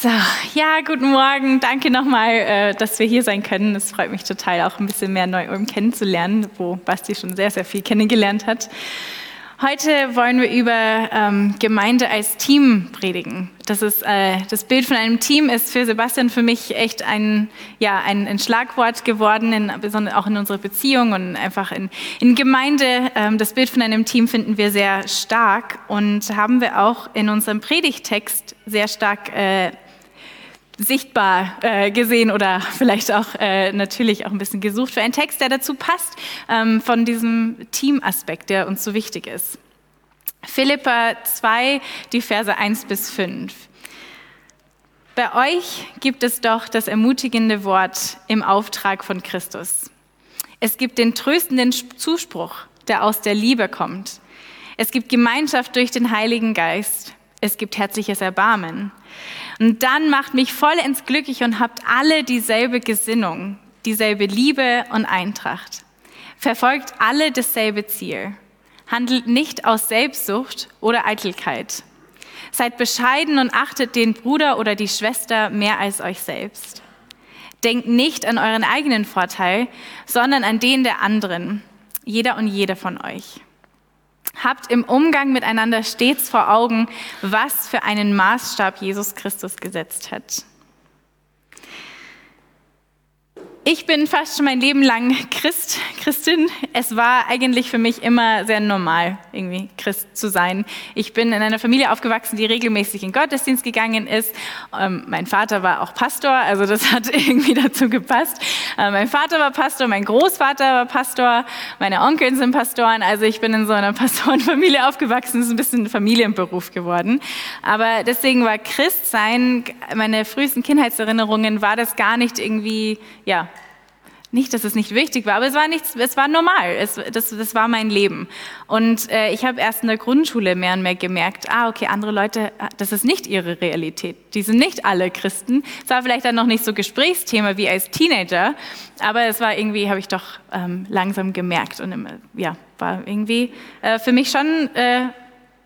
So, ja, guten Morgen. Danke nochmal, äh, dass wir hier sein können. Es freut mich total, auch ein bisschen mehr Neu-Ulm kennenzulernen, wo Basti schon sehr, sehr viel kennengelernt hat. Heute wollen wir über ähm, Gemeinde als Team predigen. Das, ist, äh, das Bild von einem Team ist für Sebastian für mich echt ein, ja, ein, ein Schlagwort geworden, in, besonders auch in unserer Beziehung und einfach in, in Gemeinde. Ähm, das Bild von einem Team finden wir sehr stark und haben wir auch in unserem Predigtext sehr stark äh, sichtbar äh, gesehen oder vielleicht auch äh, natürlich auch ein bisschen gesucht für einen Text, der dazu passt, ähm, von diesem Teamaspekt, der uns so wichtig ist. Philippa 2, die Verse 1 bis 5. Bei euch gibt es doch das ermutigende Wort im Auftrag von Christus. Es gibt den tröstenden Zuspruch, der aus der Liebe kommt. Es gibt Gemeinschaft durch den Heiligen Geist. Es gibt herzliches Erbarmen. Und dann macht mich vollends glücklich und habt alle dieselbe Gesinnung, dieselbe Liebe und Eintracht. Verfolgt alle dasselbe Ziel. Handelt nicht aus Selbstsucht oder Eitelkeit. Seid bescheiden und achtet den Bruder oder die Schwester mehr als euch selbst. Denkt nicht an euren eigenen Vorteil, sondern an den der anderen, jeder und jede von euch. Habt im Umgang miteinander stets vor Augen, was für einen Maßstab Jesus Christus gesetzt hat. Ich bin fast schon mein Leben lang Christ, Christin. Es war eigentlich für mich immer sehr normal, irgendwie Christ zu sein. Ich bin in einer Familie aufgewachsen, die regelmäßig in Gottesdienst gegangen ist. Ähm, mein Vater war auch Pastor, also das hat irgendwie dazu gepasst. Ähm, mein Vater war Pastor, mein Großvater war Pastor, meine Onkel sind Pastoren. Also ich bin in so einer Pastorenfamilie aufgewachsen. Das ist ein bisschen ein Familienberuf geworden. Aber deswegen war Christsein, meine frühesten Kindheitserinnerungen, war das gar nicht irgendwie, ja, nicht, dass es nicht wichtig war, aber es war nichts, es war normal. Es, das, das war mein Leben. Und äh, ich habe erst in der Grundschule mehr und mehr gemerkt, ah, okay, andere Leute, das ist nicht ihre Realität. Die sind nicht alle Christen. Es war vielleicht dann noch nicht so Gesprächsthema wie als Teenager, aber es war irgendwie, habe ich doch ähm, langsam gemerkt und ja, war irgendwie äh, für mich schon äh,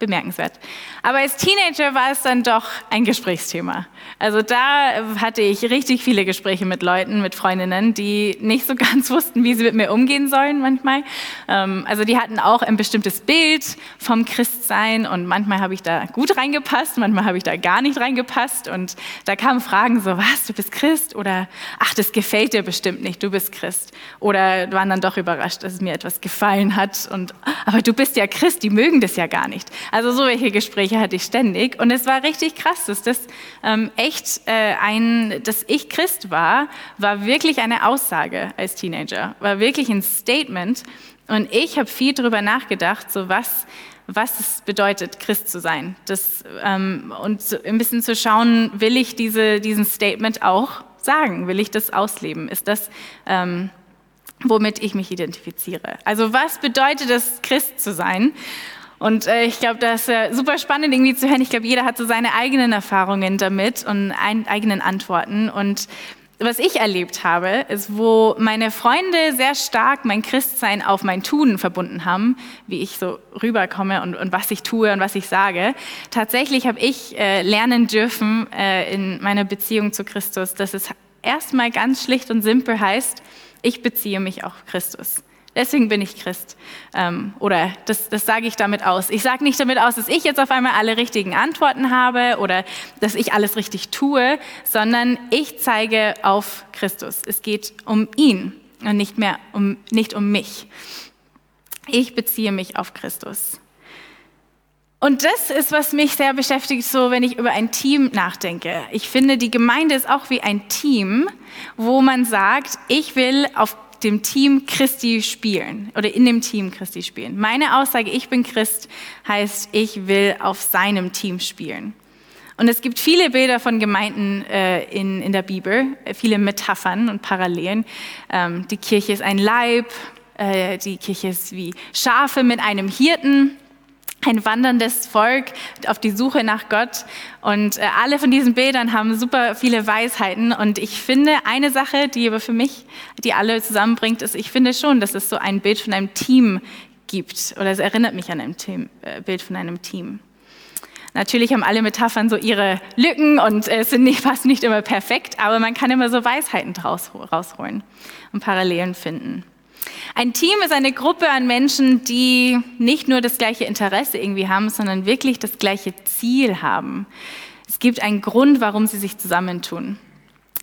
bemerkenswert. Aber als Teenager war es dann doch ein Gesprächsthema. Also da hatte ich richtig viele Gespräche mit Leuten, mit Freundinnen, die nicht so ganz wussten, wie sie mit mir umgehen sollen manchmal. Ähm, also die hatten auch ein bestimmtes Bild vom Christsein und manchmal habe ich da gut reingepasst, manchmal habe ich da gar nicht reingepasst und da kamen Fragen so, was, du bist Christ? Oder, ach, das gefällt dir bestimmt nicht, du bist Christ. Oder waren dann doch überrascht, dass es mir etwas gefallen hat und, aber du bist ja Christ, die mögen das ja gar nicht. Also so welche Gespräche hatte ich ständig. Und es war richtig krass, dass das ähm, echt äh, ein, dass ich Christ war, war wirklich eine Aussage als Teenager, war wirklich ein Statement. Und ich habe viel darüber nachgedacht, so was, was es bedeutet, Christ zu sein. Das, ähm, und so ein bisschen zu schauen, will ich diese, diesen Statement auch sagen? Will ich das ausleben? Ist das, ähm, womit ich mich identifiziere? Also was bedeutet es, Christ zu sein? Und äh, ich glaube, das ist äh, super spannend irgendwie zu hören. Ich glaube, jeder hat so seine eigenen Erfahrungen damit und ein, eigenen Antworten. Und was ich erlebt habe, ist, wo meine Freunde sehr stark mein Christsein auf mein Tun verbunden haben, wie ich so rüberkomme und, und was ich tue und was ich sage. Tatsächlich habe ich äh, lernen dürfen äh, in meiner Beziehung zu Christus, dass es erstmal ganz schlicht und simpel heißt, ich beziehe mich auf Christus. Deswegen bin ich Christ. Ähm, oder das, das sage ich damit aus. Ich sage nicht damit aus, dass ich jetzt auf einmal alle richtigen Antworten habe oder dass ich alles richtig tue, sondern ich zeige auf Christus. Es geht um ihn und nicht mehr um, nicht um mich. Ich beziehe mich auf Christus. Und das ist, was mich sehr beschäftigt, so wenn ich über ein Team nachdenke. Ich finde, die Gemeinde ist auch wie ein Team, wo man sagt, ich will auf dem Team Christi spielen oder in dem Team Christi spielen. Meine Aussage, ich bin Christ, heißt, ich will auf seinem Team spielen. Und es gibt viele Bilder von Gemeinden äh, in, in der Bibel, viele Metaphern und Parallelen. Ähm, die Kirche ist ein Leib, äh, die Kirche ist wie Schafe mit einem Hirten ein wanderndes Volk auf die Suche nach Gott. Und äh, alle von diesen Bildern haben super viele Weisheiten. Und ich finde, eine Sache, die aber für mich, die alle zusammenbringt, ist, ich finde schon, dass es so ein Bild von einem Team gibt. Oder es erinnert mich an ein Team, äh, Bild von einem Team. Natürlich haben alle Metaphern so ihre Lücken und äh, sind nicht, fast nicht immer perfekt, aber man kann immer so Weisheiten draus, rausholen und Parallelen finden. Ein Team ist eine Gruppe an Menschen, die nicht nur das gleiche Interesse irgendwie haben, sondern wirklich das gleiche Ziel haben. Es gibt einen Grund, warum sie sich zusammentun.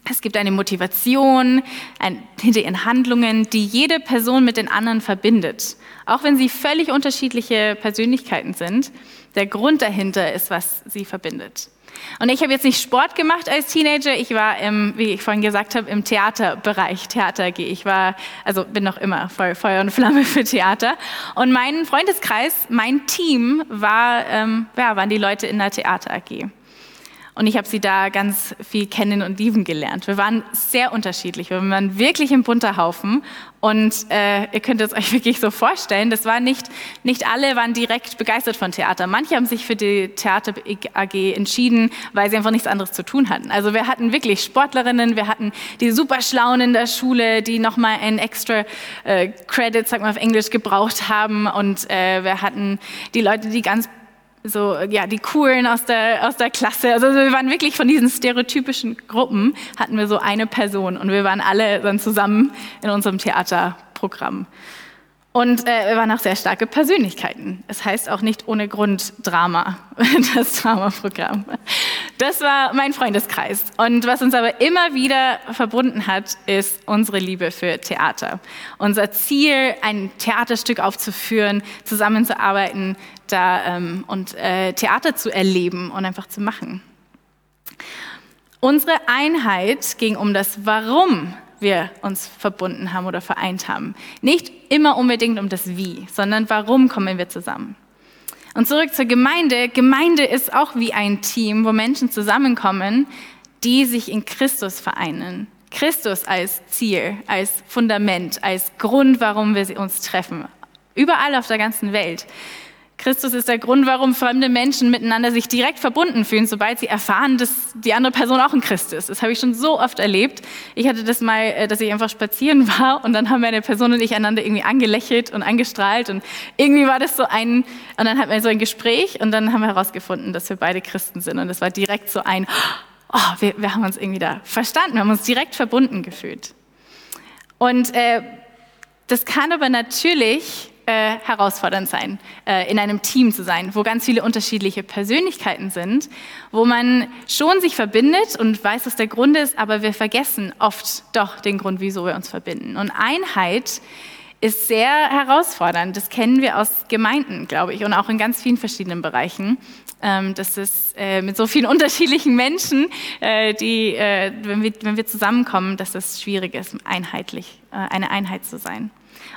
Es gibt eine Motivation ein, hinter ihren Handlungen, die jede Person mit den anderen verbindet. Auch wenn sie völlig unterschiedliche Persönlichkeiten sind, der Grund dahinter ist, was sie verbindet. Und ich habe jetzt nicht Sport gemacht als Teenager. Ich war im, wie ich vorhin gesagt habe, im Theaterbereich, Theater AG. Ich war, also bin noch immer voll Feuer und Flamme für Theater. Und mein Freundeskreis, mein Team war, ähm, ja, waren die Leute in der Theater AG. Und ich habe sie da ganz viel kennen und lieben gelernt. Wir waren sehr unterschiedlich. Wir waren wirklich ein bunter Haufen. Und äh, ihr könnt es euch wirklich so vorstellen, das war nicht, nicht alle waren direkt begeistert von Theater. Manche haben sich für die Theater AG entschieden, weil sie einfach nichts anderes zu tun hatten. Also wir hatten wirklich Sportlerinnen, wir hatten die super Schlauen in der Schule, die nochmal ein extra äh, Credit, sag mal auf Englisch, gebraucht haben. Und äh, wir hatten die Leute, die ganz so, ja, die Coolen aus der, aus der Klasse. Also wir waren wirklich von diesen stereotypischen Gruppen, hatten wir so eine Person und wir waren alle dann zusammen in unserem Theaterprogramm. Und äh, wir waren auch sehr starke Persönlichkeiten. Es heißt auch nicht ohne Grund Drama, das Dramaprogramm. Das war mein Freundeskreis. Und was uns aber immer wieder verbunden hat, ist unsere Liebe für Theater. Unser Ziel, ein Theaterstück aufzuführen, zusammenzuarbeiten da, ähm, und äh, Theater zu erleben und einfach zu machen. Unsere Einheit ging um das Warum wir uns verbunden haben oder vereint haben. Nicht immer unbedingt um das Wie, sondern warum kommen wir zusammen. Und zurück zur Gemeinde. Gemeinde ist auch wie ein Team, wo Menschen zusammenkommen, die sich in Christus vereinen. Christus als Ziel, als Fundament, als Grund, warum wir uns treffen. Überall auf der ganzen Welt. Christus ist der Grund, warum fremde Menschen miteinander sich direkt verbunden fühlen, sobald sie erfahren, dass die andere Person auch ein Christ ist. Das habe ich schon so oft erlebt. Ich hatte das mal, äh, dass ich einfach spazieren war und dann haben meine Person und ich einander irgendwie angelächelt und angestrahlt und irgendwie war das so ein, und dann hatten wir so ein Gespräch und dann haben wir herausgefunden, dass wir beide Christen sind und es war direkt so ein, oh, wir, wir haben uns irgendwie da verstanden, wir haben uns direkt verbunden gefühlt. Und äh, das kann aber natürlich äh, herausfordernd sein, äh, in einem Team zu sein, wo ganz viele unterschiedliche Persönlichkeiten sind, wo man schon sich verbindet und weiß, was der Grund ist, aber wir vergessen oft doch den Grund, wieso wir uns verbinden. Und Einheit ist sehr herausfordernd. Das kennen wir aus Gemeinden, glaube ich, und auch in ganz vielen verschiedenen Bereichen. Ähm, das ist äh, mit so vielen unterschiedlichen Menschen, äh, die, äh, wenn, wir, wenn wir zusammenkommen, dass es schwierig ist, einheitlich, äh, eine Einheit zu sein.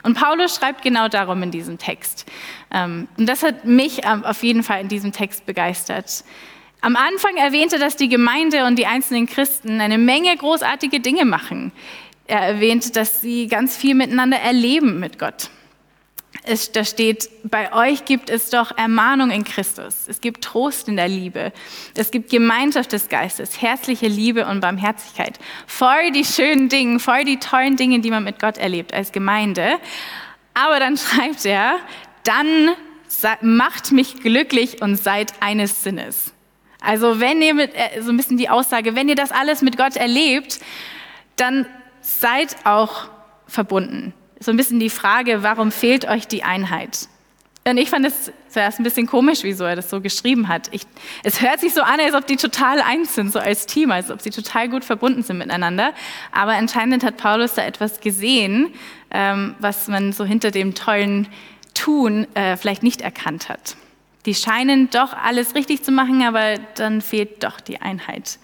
Und Paulus schreibt genau darum in diesem Text. Ähm, und das hat mich ähm, auf jeden Fall in diesem Text begeistert. Am Anfang erwähnte, dass die Gemeinde und die einzelnen Christen eine Menge großartige Dinge machen. Er erwähnt, dass sie ganz viel miteinander erleben mit Gott. Es, da steht, bei euch gibt es doch Ermahnung in Christus. Es gibt Trost in der Liebe. Es gibt Gemeinschaft des Geistes, herzliche Liebe und Barmherzigkeit. Voll die schönen Dinge, voll die tollen Dinge, die man mit Gott erlebt als Gemeinde. Aber dann schreibt er, dann macht mich glücklich und seid eines Sinnes. Also wenn ihr mit, äh, so ein bisschen die Aussage, wenn ihr das alles mit Gott erlebt, dann seid auch verbunden so ein bisschen die Frage, warum fehlt euch die Einheit? Und ich fand es zuerst ein bisschen komisch, wieso er das so geschrieben hat. Ich, es hört sich so an, als ob die total eins sind, so als Team, als ob sie total gut verbunden sind miteinander. Aber anscheinend hat Paulus da etwas gesehen, ähm, was man so hinter dem tollen Tun äh, vielleicht nicht erkannt hat. Die scheinen doch alles richtig zu machen, aber dann fehlt doch die Einheit.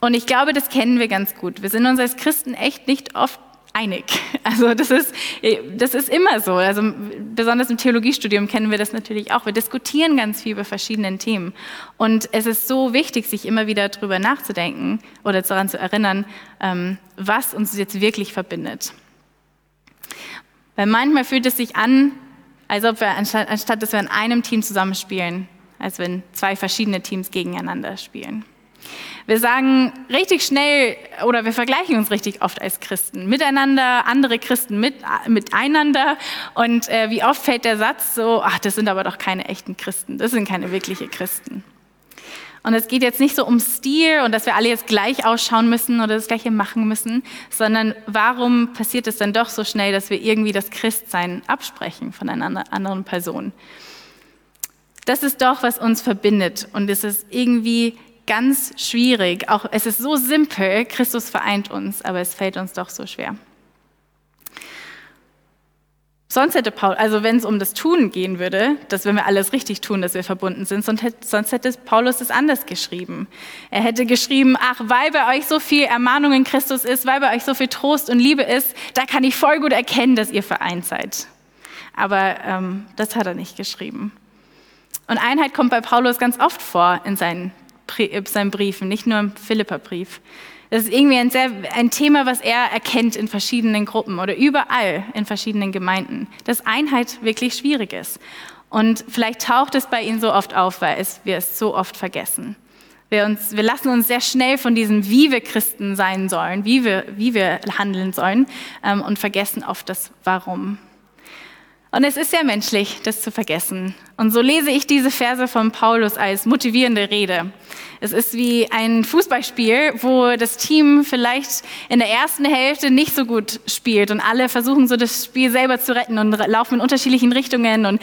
Und ich glaube, das kennen wir ganz gut. Wir sind uns als Christen echt nicht oft einig. Also das ist, das ist immer so. Also besonders im Theologiestudium kennen wir das natürlich auch. Wir diskutieren ganz viel über verschiedene Themen. Und es ist so wichtig, sich immer wieder darüber nachzudenken oder daran zu erinnern, ähm, was uns jetzt wirklich verbindet. Weil manchmal fühlt es sich an, als ob wir anstatt, anstatt dass wir in einem Team zusammenspielen, als wenn zwei verschiedene Teams gegeneinander spielen. Wir sagen richtig schnell oder wir vergleichen uns richtig oft als Christen miteinander, andere Christen mit, miteinander. Und äh, wie oft fällt der Satz so, ach, das sind aber doch keine echten Christen, das sind keine wirkliche Christen. Und es geht jetzt nicht so um Stil und dass wir alle jetzt gleich ausschauen müssen oder das Gleiche machen müssen, sondern warum passiert es dann doch so schnell, dass wir irgendwie das Christsein absprechen von einer anderen Person? Das ist doch, was uns verbindet und es ist irgendwie ganz schwierig. Auch es ist so simpel, Christus vereint uns, aber es fällt uns doch so schwer. Sonst hätte Paul, also wenn es um das Tun gehen würde, dass wenn wir alles richtig tun, dass wir verbunden sind, sonst hätte, Paulus es anders geschrieben. Er hätte geschrieben, ach, weil bei euch so viel Ermahnung in Christus ist, weil bei euch so viel Trost und Liebe ist, da kann ich voll gut erkennen, dass ihr vereint seid. Aber ähm, das hat er nicht geschrieben. Und Einheit kommt bei Paulus ganz oft vor in seinen, in seinen Briefen, nicht nur im Philipperbrief. Das ist irgendwie ein, sehr, ein Thema, was er erkennt in verschiedenen Gruppen oder überall in verschiedenen Gemeinden, dass Einheit wirklich schwierig ist. Und vielleicht taucht es bei ihm so oft auf, weil es, wir es so oft vergessen. Wir, uns, wir lassen uns sehr schnell von diesem, wie wir Christen sein sollen, wie wir, wie wir handeln sollen ähm, und vergessen oft das Warum. Und es ist sehr menschlich, das zu vergessen. Und so lese ich diese Verse von Paulus als motivierende Rede. Es ist wie ein Fußballspiel, wo das Team vielleicht in der ersten Hälfte nicht so gut spielt und alle versuchen so das Spiel selber zu retten und laufen in unterschiedlichen Richtungen und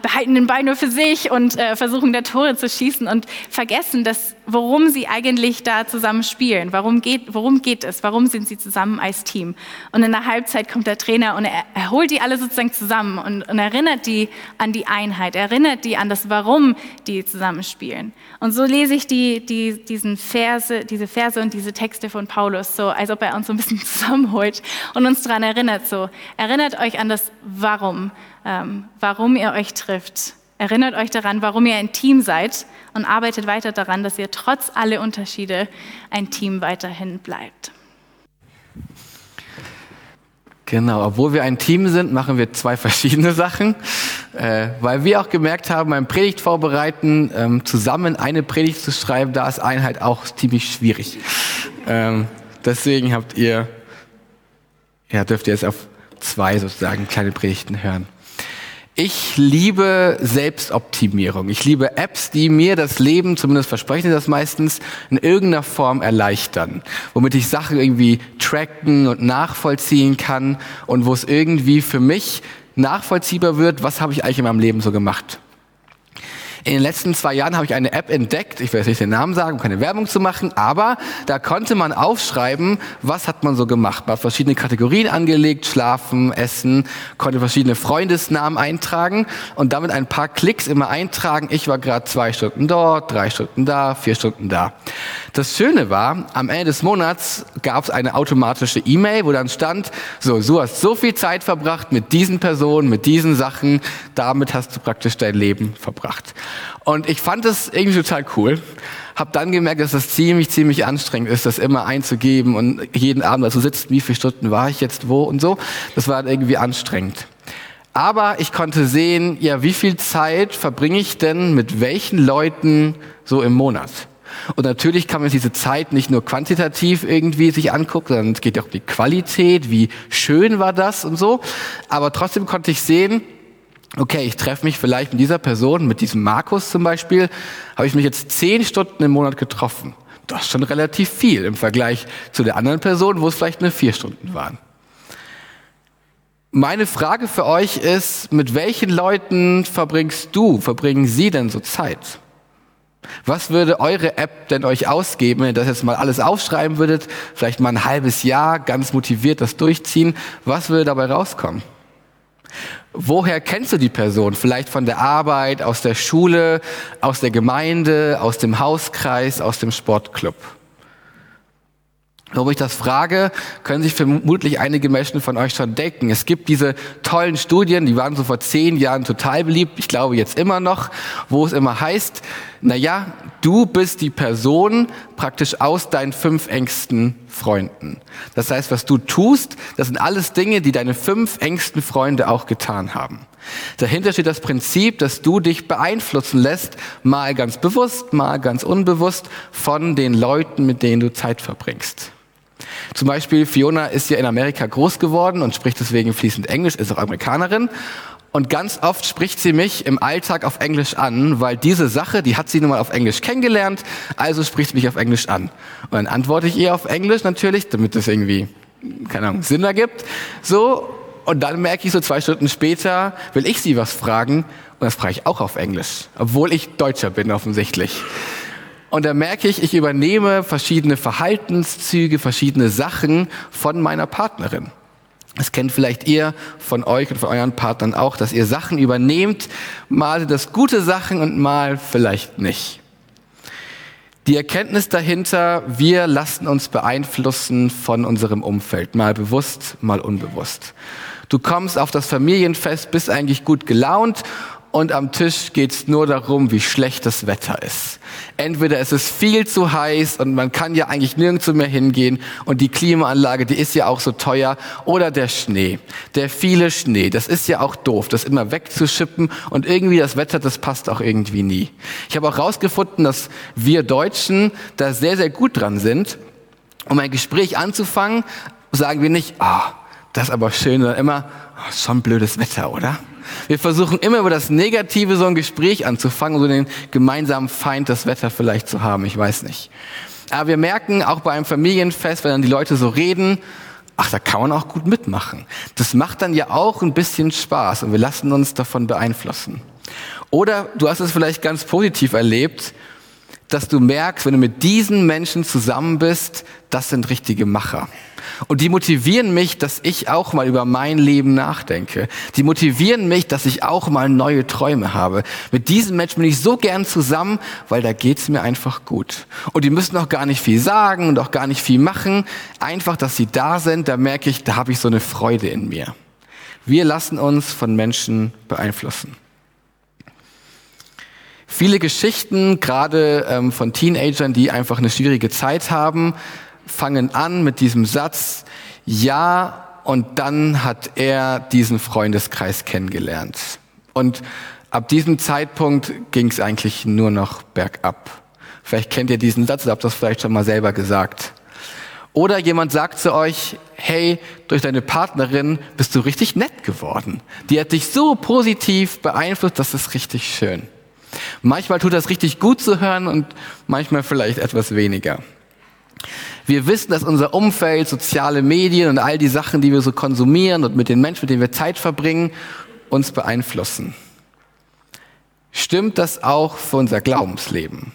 behalten den Ball nur für sich und äh, versuchen da Tore zu schießen und vergessen, dass, worum sie eigentlich da zusammen spielen. Warum geht, worum geht es? Warum sind sie zusammen als Team? Und in der Halbzeit kommt der Trainer und er, er holt die alle sozusagen zusammen und, und erinnert die an die Einheit, erinnert die an das Warum die zusammen spielen. Und so lese ich die die, die, diesen Verse, diese Verse und diese Texte von Paulus, so als ob er uns so ein bisschen zusammenholt und uns daran erinnert. So, erinnert euch an das Warum, ähm, warum ihr euch trifft. Erinnert euch daran, warum ihr ein Team seid und arbeitet weiter daran, dass ihr trotz aller Unterschiede ein Team weiterhin bleibt. Genau, obwohl wir ein Team sind, machen wir zwei verschiedene Sachen, äh, weil wir auch gemerkt haben, beim Predigt vorbereiten, ähm, zusammen eine Predigt zu schreiben, da ist Einheit auch ziemlich schwierig. Ähm, deswegen habt ihr, ja, dürft ihr jetzt auf zwei sozusagen kleine Predigten hören. Ich liebe Selbstoptimierung. Ich liebe Apps, die mir das Leben, zumindest versprechen sie das meistens, in irgendeiner Form erleichtern. Womit ich Sachen irgendwie tracken und nachvollziehen kann und wo es irgendwie für mich nachvollziehbar wird, was habe ich eigentlich in meinem Leben so gemacht. In den letzten zwei Jahren habe ich eine App entdeckt, ich will jetzt nicht den Namen sagen, um keine Werbung zu machen, aber da konnte man aufschreiben, was hat man so gemacht. Man hat verschiedene Kategorien angelegt, schlafen, essen, konnte verschiedene Freundesnamen eintragen und damit ein paar Klicks immer eintragen, ich war gerade zwei Stunden dort, drei Stunden da, vier Stunden da. Das Schöne war, am Ende des Monats gab es eine automatische E-Mail, wo dann stand, so, du hast so viel Zeit verbracht mit diesen Personen, mit diesen Sachen, damit hast du praktisch dein Leben verbracht. Und ich fand es irgendwie total cool. Hab dann gemerkt, dass das ziemlich, ziemlich anstrengend ist, das immer einzugeben und jeden Abend dazu sitzen, wie viele Stunden war ich jetzt wo und so. Das war irgendwie anstrengend. Aber ich konnte sehen, ja, wie viel Zeit verbringe ich denn mit welchen Leuten so im Monat? Und natürlich kann man diese Zeit nicht nur quantitativ irgendwie sich angucken, sondern es geht auch um die Qualität, wie schön war das und so. Aber trotzdem konnte ich sehen, okay, ich treffe mich vielleicht mit dieser Person, mit diesem Markus zum Beispiel, habe ich mich jetzt zehn Stunden im Monat getroffen. Das ist schon relativ viel im Vergleich zu der anderen Person, wo es vielleicht nur vier Stunden waren. Meine Frage für euch ist, mit welchen Leuten verbringst du, verbringen Sie denn so Zeit? Was würde eure App denn euch ausgeben, wenn ihr das jetzt mal alles aufschreiben würdet, vielleicht mal ein halbes Jahr ganz motiviert das durchziehen? Was würde dabei rauskommen? Woher kennst du die Person? Vielleicht von der Arbeit, aus der Schule, aus der Gemeinde, aus dem Hauskreis, aus dem Sportclub? Warum ich das frage, können sich vermutlich einige Menschen von euch schon denken. Es gibt diese tollen Studien, die waren so vor zehn Jahren total beliebt, ich glaube jetzt immer noch, wo es immer heißt, na ja, du bist die Person praktisch aus deinen fünf engsten Freunden. Das heißt, was du tust, das sind alles Dinge, die deine fünf engsten Freunde auch getan haben. Dahinter steht das Prinzip, dass du dich beeinflussen lässt, mal ganz bewusst, mal ganz unbewusst, von den Leuten, mit denen du Zeit verbringst. Zum Beispiel Fiona ist ja in Amerika groß geworden und spricht deswegen fließend Englisch, ist auch Amerikanerin. Und ganz oft spricht sie mich im Alltag auf Englisch an, weil diese Sache, die hat sie nun mal auf Englisch kennengelernt, also spricht sie mich auf Englisch an. Und dann antworte ich ihr auf Englisch natürlich, damit das irgendwie, keine Ahnung, Sinn ergibt. So, und dann merke ich so zwei Stunden später, will ich sie was fragen, und das frage ich auch auf Englisch, obwohl ich Deutscher bin offensichtlich. Und da merke ich, ich übernehme verschiedene Verhaltenszüge, verschiedene Sachen von meiner Partnerin. Das kennt vielleicht ihr von euch und von euren Partnern auch, dass ihr Sachen übernehmt, mal das gute Sachen und mal vielleicht nicht. Die Erkenntnis dahinter, wir lassen uns beeinflussen von unserem Umfeld, mal bewusst, mal unbewusst. Du kommst auf das Familienfest, bist eigentlich gut gelaunt und am Tisch geht's nur darum, wie schlecht das Wetter ist. Entweder es ist viel zu heiß und man kann ja eigentlich nirgendwo mehr hingehen und die Klimaanlage, die ist ja auch so teuer, oder der Schnee, der viele Schnee, das ist ja auch doof, das immer wegzuschippen und irgendwie das Wetter, das passt auch irgendwie nie. Ich habe auch rausgefunden, dass wir Deutschen da sehr, sehr gut dran sind. Um ein Gespräch anzufangen, sagen wir nicht, ah, oh, das ist aber schön, sondern immer, oh, schon blödes Wetter, oder? Wir versuchen immer über das Negative so ein Gespräch anzufangen, so den gemeinsamen Feind das Wetter vielleicht zu haben. Ich weiß nicht. Aber wir merken auch bei einem Familienfest, wenn dann die Leute so reden, ach, da kann man auch gut mitmachen. Das macht dann ja auch ein bisschen Spaß und wir lassen uns davon beeinflussen. Oder du hast es vielleicht ganz positiv erlebt, dass du merkst, wenn du mit diesen Menschen zusammen bist, das sind richtige Macher. Und die motivieren mich, dass ich auch mal über mein Leben nachdenke. Die motivieren mich, dass ich auch mal neue Träume habe. Mit diesen Menschen bin ich so gern zusammen, weil da geht's mir einfach gut. Und die müssen auch gar nicht viel sagen und auch gar nicht viel machen. Einfach, dass sie da sind, da merke ich, da habe ich so eine Freude in mir. Wir lassen uns von Menschen beeinflussen. Viele Geschichten, gerade ähm, von Teenagern, die einfach eine schwierige Zeit haben, fangen an mit diesem Satz, ja, und dann hat er diesen Freundeskreis kennengelernt. Und ab diesem Zeitpunkt ging es eigentlich nur noch bergab. Vielleicht kennt ihr diesen Satz oder habt das vielleicht schon mal selber gesagt. Oder jemand sagt zu euch, hey, durch deine Partnerin bist du richtig nett geworden. Die hat dich so positiv beeinflusst, das ist richtig schön. Manchmal tut das richtig gut zu hören und manchmal vielleicht etwas weniger. Wir wissen, dass unser Umfeld, soziale Medien und all die Sachen, die wir so konsumieren und mit den Menschen, mit denen wir Zeit verbringen, uns beeinflussen. Stimmt das auch für unser Glaubensleben?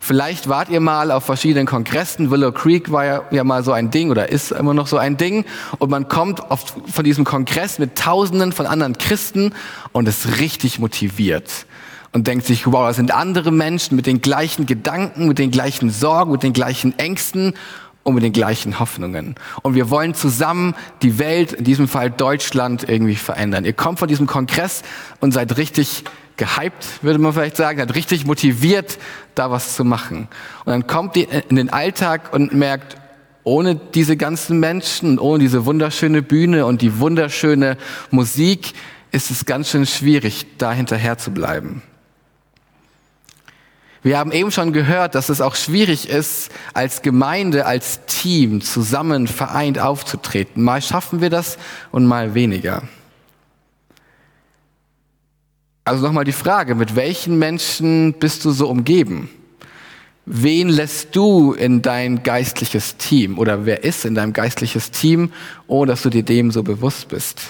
Vielleicht wart ihr mal auf verschiedenen Kongressen. Willow Creek war ja, ja, mal so ein Ding oder ist immer noch so ein Ding. Und man kommt auf, von diesem Kongress mit Tausenden von anderen Christen und ist richtig motiviert und denkt sich, wow, das sind andere Menschen mit den gleichen Gedanken, mit den gleichen Sorgen, mit den gleichen Ängsten und mit den gleichen Hoffnungen. Und wir wollen zusammen die Welt, in diesem Fall Deutschland, irgendwie verändern. Ihr kommt von diesem Kongress und seid richtig gehypt, würde man vielleicht sagen, seid richtig motiviert, da was zu machen. Und dann kommt ihr in den Alltag und merkt, ohne diese ganzen Menschen, ohne diese wunderschöne Bühne und die wunderschöne Musik, ist es ganz schön schwierig, da hinterher zu bleiben. Wir haben eben schon gehört, dass es auch schwierig ist, als Gemeinde, als Team zusammen vereint aufzutreten. Mal schaffen wir das und mal weniger. Also nochmal die Frage, mit welchen Menschen bist du so umgeben? Wen lässt du in dein geistliches Team oder wer ist in deinem geistliches Team, ohne dass du dir dem so bewusst bist?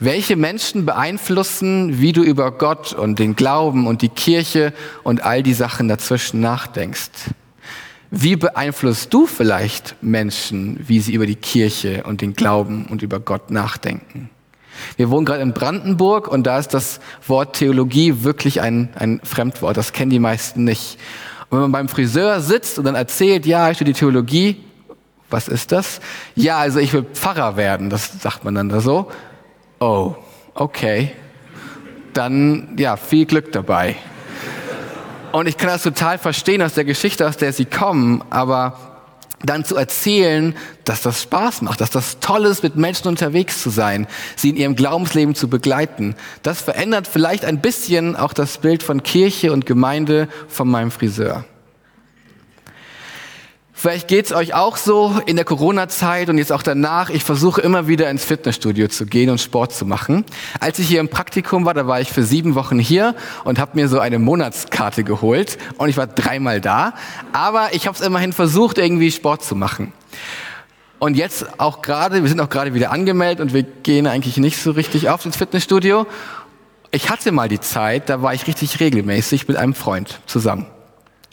Welche Menschen beeinflussen, wie du über Gott und den Glauben und die Kirche und all die Sachen dazwischen nachdenkst? Wie beeinflusst du vielleicht Menschen, wie sie über die Kirche und den Glauben und über Gott nachdenken? Wir wohnen gerade in Brandenburg und da ist das Wort Theologie wirklich ein, ein Fremdwort. Das kennen die meisten nicht. Und wenn man beim Friseur sitzt und dann erzählt, ja, ich studiere Theologie, was ist das? Ja, also ich will Pfarrer werden, das sagt man dann da so. Oh, okay. Dann, ja, viel Glück dabei. Und ich kann das total verstehen aus der Geschichte, aus der sie kommen, aber dann zu erzählen, dass das Spaß macht, dass das toll ist, mit Menschen unterwegs zu sein, sie in ihrem Glaubensleben zu begleiten. Das verändert vielleicht ein bisschen auch das Bild von Kirche und Gemeinde von meinem Friseur. Vielleicht geht's euch auch so in der Corona-Zeit und jetzt auch danach. Ich versuche immer wieder ins Fitnessstudio zu gehen und Sport zu machen. Als ich hier im Praktikum war, da war ich für sieben Wochen hier und habe mir so eine Monatskarte geholt und ich war dreimal da. Aber ich habe es immerhin versucht, irgendwie Sport zu machen. Und jetzt auch gerade, wir sind auch gerade wieder angemeldet und wir gehen eigentlich nicht so richtig auf ins Fitnessstudio. Ich hatte mal die Zeit, da war ich richtig regelmäßig mit einem Freund zusammen.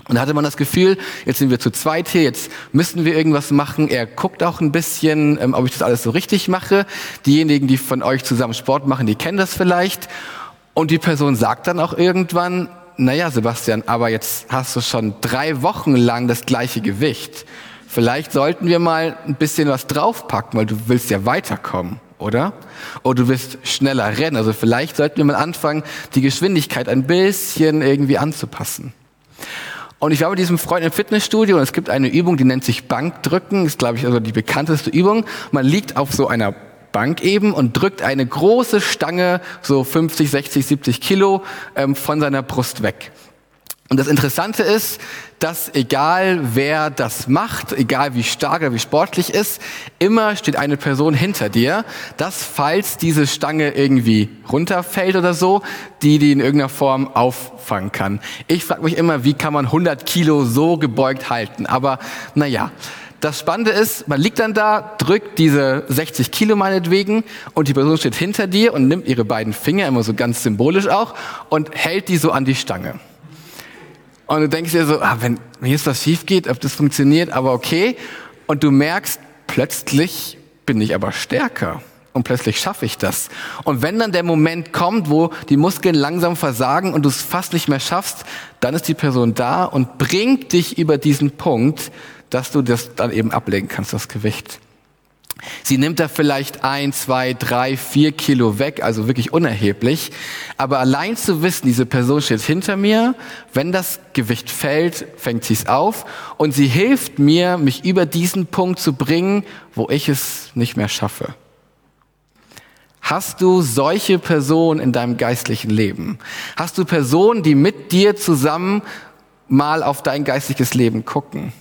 Und da hatte man das Gefühl, jetzt sind wir zu zweit hier, jetzt müssten wir irgendwas machen. Er guckt auch ein bisschen, ähm, ob ich das alles so richtig mache. Diejenigen, die von euch zusammen Sport machen, die kennen das vielleicht. Und die Person sagt dann auch irgendwann, naja, Sebastian, aber jetzt hast du schon drei Wochen lang das gleiche Gewicht. Vielleicht sollten wir mal ein bisschen was draufpacken, weil du willst ja weiterkommen, oder? Oder du willst schneller rennen. Also vielleicht sollten wir mal anfangen, die Geschwindigkeit ein bisschen irgendwie anzupassen. Und ich war mit diesem Freund im Fitnessstudio und es gibt eine Übung, die nennt sich Bankdrücken, ist glaube ich also die bekannteste Übung. Man liegt auf so einer Bank eben und drückt eine große Stange, so 50, 60, 70 Kilo, ähm, von seiner Brust weg. Und das Interessante ist, dass egal wer das macht, egal wie stark oder wie sportlich ist, immer steht eine Person hinter dir, dass falls diese Stange irgendwie runterfällt oder so, die die in irgendeiner Form auffangen kann. Ich frage mich immer, wie kann man 100 Kilo so gebeugt halten? Aber naja, das Spannende ist, man liegt dann da, drückt diese 60 Kilo meinetwegen und die Person steht hinter dir und nimmt ihre beiden Finger, immer so ganz symbolisch auch, und hält die so an die Stange. Und du denkst dir so, ah, wenn, wenn jetzt was schief geht, ob das funktioniert, aber okay. Und du merkst, plötzlich bin ich aber stärker. Und plötzlich schaffe ich das. Und wenn dann der Moment kommt, wo die Muskeln langsam versagen und du es fast nicht mehr schaffst, dann ist die Person da und bringt dich über diesen Punkt, dass du das dann eben ablegen kannst, das Gewicht. Sie nimmt da vielleicht ein, zwei, drei, vier Kilo weg, also wirklich unerheblich. Aber allein zu wissen, diese Person steht hinter mir, wenn das Gewicht fällt, fängt sie es auf und sie hilft mir, mich über diesen Punkt zu bringen, wo ich es nicht mehr schaffe. Hast du solche Personen in deinem geistlichen Leben? Hast du Personen, die mit dir zusammen mal auf dein geistliches Leben gucken?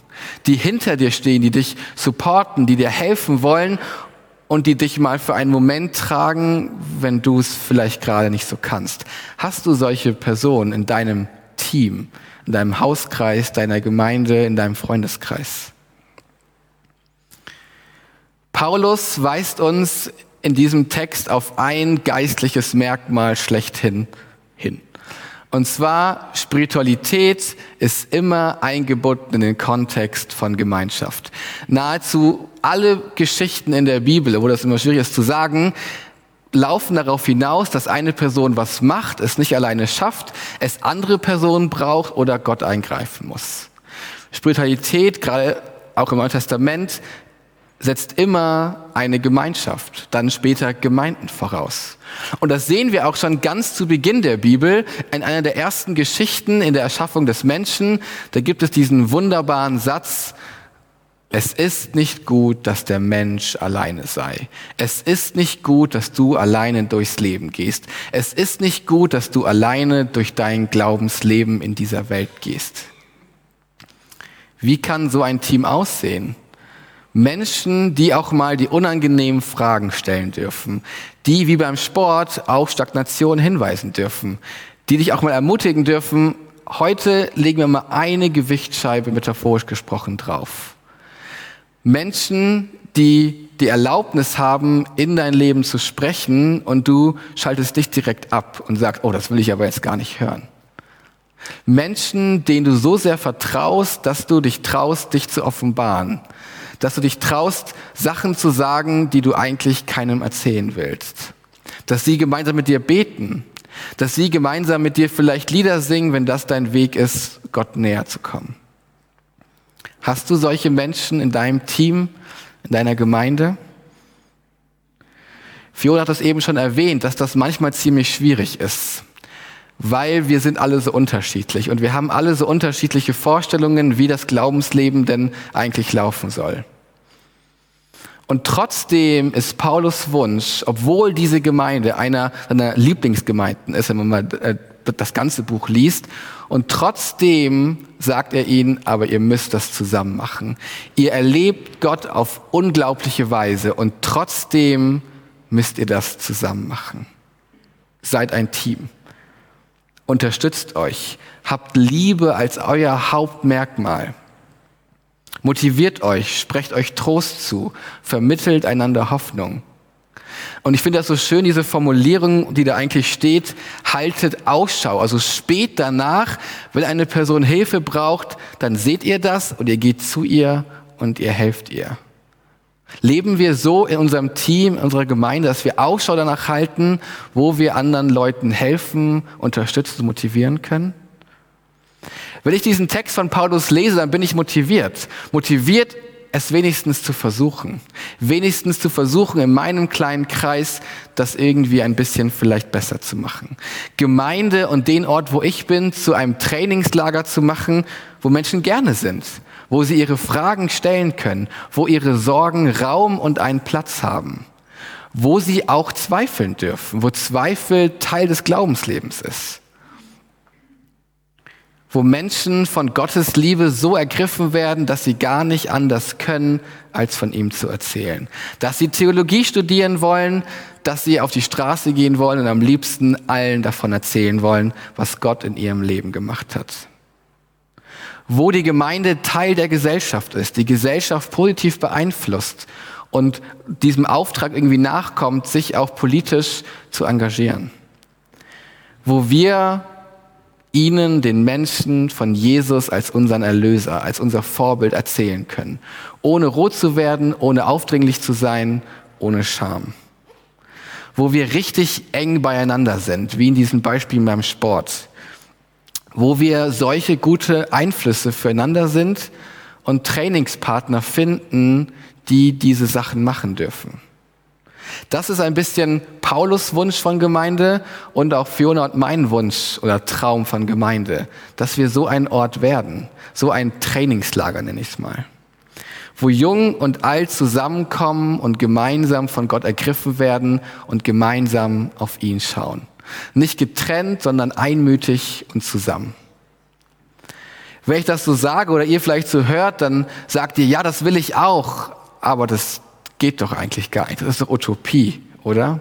Die hinter dir stehen, die dich supporten, die dir helfen wollen und die dich mal für einen Moment tragen, wenn du es vielleicht gerade nicht so kannst. Hast du solche Personen in deinem Team, in deinem Hauskreis, deiner Gemeinde, in deinem Freundeskreis? Paulus weist uns in diesem Text auf ein geistliches Merkmal schlechthin hin. Und zwar, Spiritualität ist immer eingebunden in den Kontext von Gemeinschaft. Nahezu alle Geschichten in der Bibel, wo das immer schwierig ist zu sagen, laufen darauf hinaus, dass eine Person was macht, es nicht alleine schafft, es andere Personen braucht oder Gott eingreifen muss. Spiritualität, gerade auch im Neuen Testament, setzt immer eine Gemeinschaft, dann später Gemeinden voraus. Und das sehen wir auch schon ganz zu Beginn der Bibel. In einer der ersten Geschichten in der Erschaffung des Menschen, da gibt es diesen wunderbaren Satz, es ist nicht gut, dass der Mensch alleine sei. Es ist nicht gut, dass du alleine durchs Leben gehst. Es ist nicht gut, dass du alleine durch dein Glaubensleben in dieser Welt gehst. Wie kann so ein Team aussehen? Menschen, die auch mal die unangenehmen Fragen stellen dürfen, die wie beim Sport auf Stagnation hinweisen dürfen, die dich auch mal ermutigen dürfen, heute legen wir mal eine Gewichtsscheibe metaphorisch gesprochen drauf. Menschen, die die Erlaubnis haben, in dein Leben zu sprechen und du schaltest dich direkt ab und sagst, oh, das will ich aber jetzt gar nicht hören. Menschen, denen du so sehr vertraust, dass du dich traust, dich zu offenbaren dass du dich traust, Sachen zu sagen, die du eigentlich keinem erzählen willst. Dass sie gemeinsam mit dir beten. Dass sie gemeinsam mit dir vielleicht Lieder singen, wenn das dein Weg ist, Gott näher zu kommen. Hast du solche Menschen in deinem Team, in deiner Gemeinde? Fiona hat es eben schon erwähnt, dass das manchmal ziemlich schwierig ist, weil wir sind alle so unterschiedlich und wir haben alle so unterschiedliche Vorstellungen, wie das Glaubensleben denn eigentlich laufen soll. Und trotzdem ist Paulus Wunsch, obwohl diese Gemeinde einer seiner Lieblingsgemeinden ist, wenn man mal äh, das ganze Buch liest. Und trotzdem sagt er ihnen, aber ihr müsst das zusammen machen. Ihr erlebt Gott auf unglaubliche Weise und trotzdem müsst ihr das zusammen machen. Seid ein Team. Unterstützt euch. Habt Liebe als euer Hauptmerkmal. Motiviert euch, sprecht euch Trost zu, vermittelt einander Hoffnung. Und ich finde das so schön, diese Formulierung, die da eigentlich steht, haltet Ausschau. Also spät danach, wenn eine Person Hilfe braucht, dann seht ihr das und ihr geht zu ihr und ihr helft ihr. Leben wir so in unserem Team, in unserer Gemeinde, dass wir Ausschau danach halten, wo wir anderen Leuten helfen, unterstützen, motivieren können? Wenn ich diesen Text von Paulus lese, dann bin ich motiviert. Motiviert, es wenigstens zu versuchen. Wenigstens zu versuchen, in meinem kleinen Kreis das irgendwie ein bisschen vielleicht besser zu machen. Gemeinde und den Ort, wo ich bin, zu einem Trainingslager zu machen, wo Menschen gerne sind, wo sie ihre Fragen stellen können, wo ihre Sorgen Raum und einen Platz haben, wo sie auch zweifeln dürfen, wo Zweifel Teil des Glaubenslebens ist wo Menschen von Gottes Liebe so ergriffen werden, dass sie gar nicht anders können, als von ihm zu erzählen. Dass sie Theologie studieren wollen, dass sie auf die Straße gehen wollen und am liebsten allen davon erzählen wollen, was Gott in ihrem Leben gemacht hat. Wo die Gemeinde Teil der Gesellschaft ist, die Gesellschaft positiv beeinflusst und diesem Auftrag irgendwie nachkommt, sich auch politisch zu engagieren. Wo wir ihnen, den Menschen von Jesus als unseren Erlöser, als unser Vorbild erzählen können. Ohne rot zu werden, ohne aufdringlich zu sein, ohne Scham. Wo wir richtig eng beieinander sind, wie in diesem Beispiel beim Sport. Wo wir solche gute Einflüsse füreinander sind und Trainingspartner finden, die diese Sachen machen dürfen. Das ist ein bisschen Paulus Wunsch von Gemeinde und auch Fiona und mein Wunsch oder Traum von Gemeinde, dass wir so ein Ort werden, so ein Trainingslager nenne ich es mal, wo jung und alt zusammenkommen und gemeinsam von Gott ergriffen werden und gemeinsam auf ihn schauen. Nicht getrennt, sondern einmütig und zusammen. Wenn ich das so sage oder ihr vielleicht so hört, dann sagt ihr, ja, das will ich auch, aber das geht doch eigentlich gar nicht. Das ist doch Utopie, oder?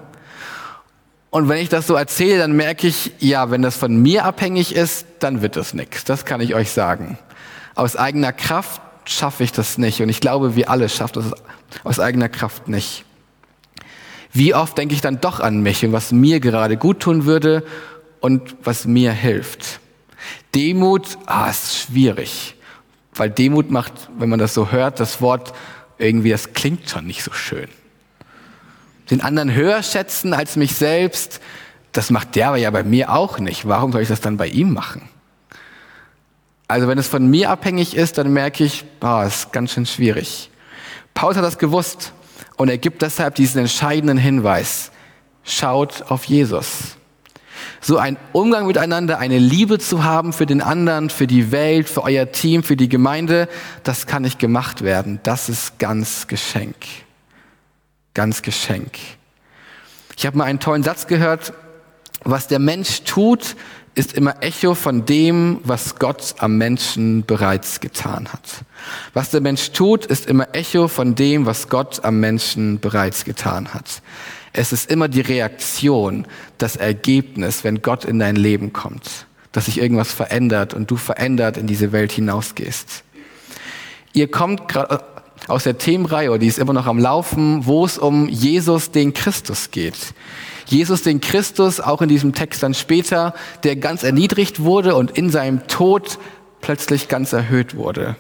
Und wenn ich das so erzähle, dann merke ich, ja, wenn das von mir abhängig ist, dann wird das nichts. Das kann ich euch sagen. Aus eigener Kraft schaffe ich das nicht. Und ich glaube, wir alle schaffen das aus eigener Kraft nicht. Wie oft denke ich dann doch an mich und was mir gerade gut tun würde und was mir hilft. Demut, ah, ist schwierig. Weil Demut macht, wenn man das so hört, das Wort irgendwie, das klingt schon nicht so schön. Den anderen höher schätzen als mich selbst, das macht der aber ja bei mir auch nicht. Warum soll ich das dann bei ihm machen? Also wenn es von mir abhängig ist, dann merke ich, boah, ist ganz schön schwierig. Paulus hat das gewusst und er gibt deshalb diesen entscheidenden Hinweis. Schaut auf Jesus so ein Umgang miteinander, eine Liebe zu haben für den anderen, für die Welt, für euer Team, für die Gemeinde, das kann nicht gemacht werden. Das ist ganz Geschenk. Ganz Geschenk. Ich habe mal einen tollen Satz gehört, was der Mensch tut, ist immer Echo von dem, was Gott am Menschen bereits getan hat. Was der Mensch tut, ist immer Echo von dem, was Gott am Menschen bereits getan hat. Es ist immer die Reaktion, das Ergebnis, wenn Gott in dein Leben kommt, dass sich irgendwas verändert und du verändert in diese Welt hinausgehst. Ihr kommt gerade aus der Themenreihe, die ist immer noch am Laufen, wo es um Jesus, den Christus geht. Jesus, den Christus, auch in diesem Text dann später, der ganz erniedrigt wurde und in seinem Tod plötzlich ganz erhöht wurde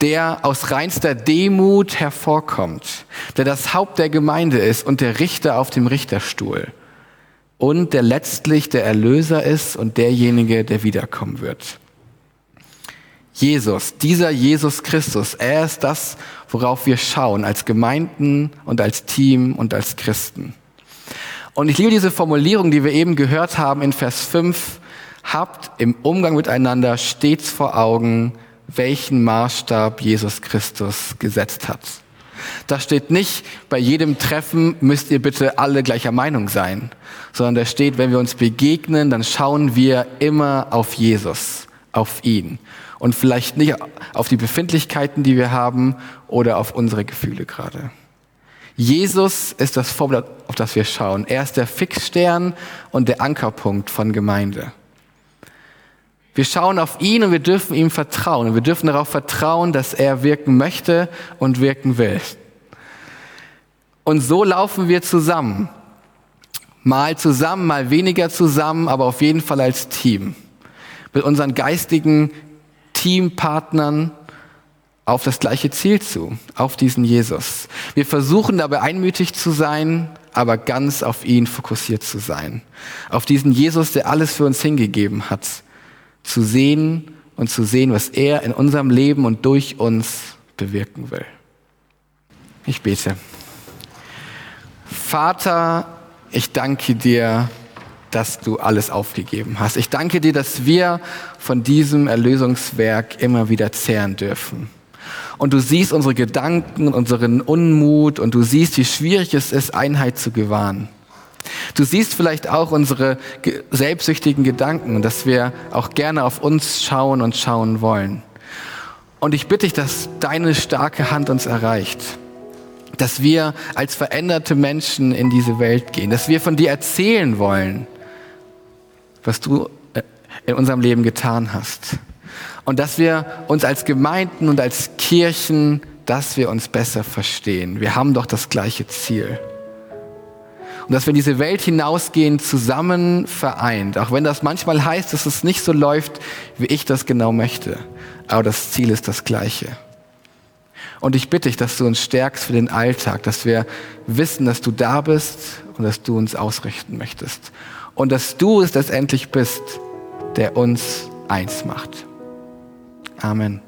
der aus reinster Demut hervorkommt, der das Haupt der Gemeinde ist und der Richter auf dem Richterstuhl und der letztlich der Erlöser ist und derjenige, der wiederkommen wird. Jesus, dieser Jesus Christus, er ist das, worauf wir schauen als Gemeinden und als Team und als Christen. Und ich liebe diese Formulierung, die wir eben gehört haben in Vers 5. Habt im Umgang miteinander stets vor Augen, welchen Maßstab Jesus Christus gesetzt hat. Da steht nicht, bei jedem Treffen müsst ihr bitte alle gleicher Meinung sein, sondern da steht, wenn wir uns begegnen, dann schauen wir immer auf Jesus, auf ihn und vielleicht nicht auf die Befindlichkeiten, die wir haben oder auf unsere Gefühle gerade. Jesus ist das Vorbild, auf das wir schauen. Er ist der Fixstern und der Ankerpunkt von Gemeinde. Wir schauen auf ihn und wir dürfen ihm vertrauen. Und wir dürfen darauf vertrauen, dass er wirken möchte und wirken will. Und so laufen wir zusammen. Mal zusammen, mal weniger zusammen, aber auf jeden Fall als Team. Mit unseren geistigen Teampartnern auf das gleiche Ziel zu, auf diesen Jesus. Wir versuchen dabei einmütig zu sein, aber ganz auf ihn fokussiert zu sein. Auf diesen Jesus, der alles für uns hingegeben hat zu sehen und zu sehen, was er in unserem Leben und durch uns bewirken will. Ich bete. Vater, ich danke dir, dass du alles aufgegeben hast. Ich danke dir, dass wir von diesem Erlösungswerk immer wieder zehren dürfen. Und du siehst unsere Gedanken, unseren Unmut und du siehst, wie schwierig es ist, Einheit zu gewahren. Du siehst vielleicht auch unsere selbstsüchtigen Gedanken dass wir auch gerne auf uns schauen und schauen wollen. Und ich bitte dich, dass deine starke Hand uns erreicht, dass wir als veränderte Menschen in diese Welt gehen, dass wir von dir erzählen wollen, was du äh, in unserem Leben getan hast. Und dass wir uns als Gemeinden und als Kirchen, dass wir uns besser verstehen. Wir haben doch das gleiche Ziel. Und dass wir diese Welt hinausgehen, zusammen vereint. Auch wenn das manchmal heißt, dass es nicht so läuft, wie ich das genau möchte. Aber das Ziel ist das gleiche. Und ich bitte dich, dass du uns stärkst für den Alltag, dass wir wissen, dass du da bist und dass du uns ausrichten möchtest. Und dass du es letztendlich bist, der uns eins macht. Amen.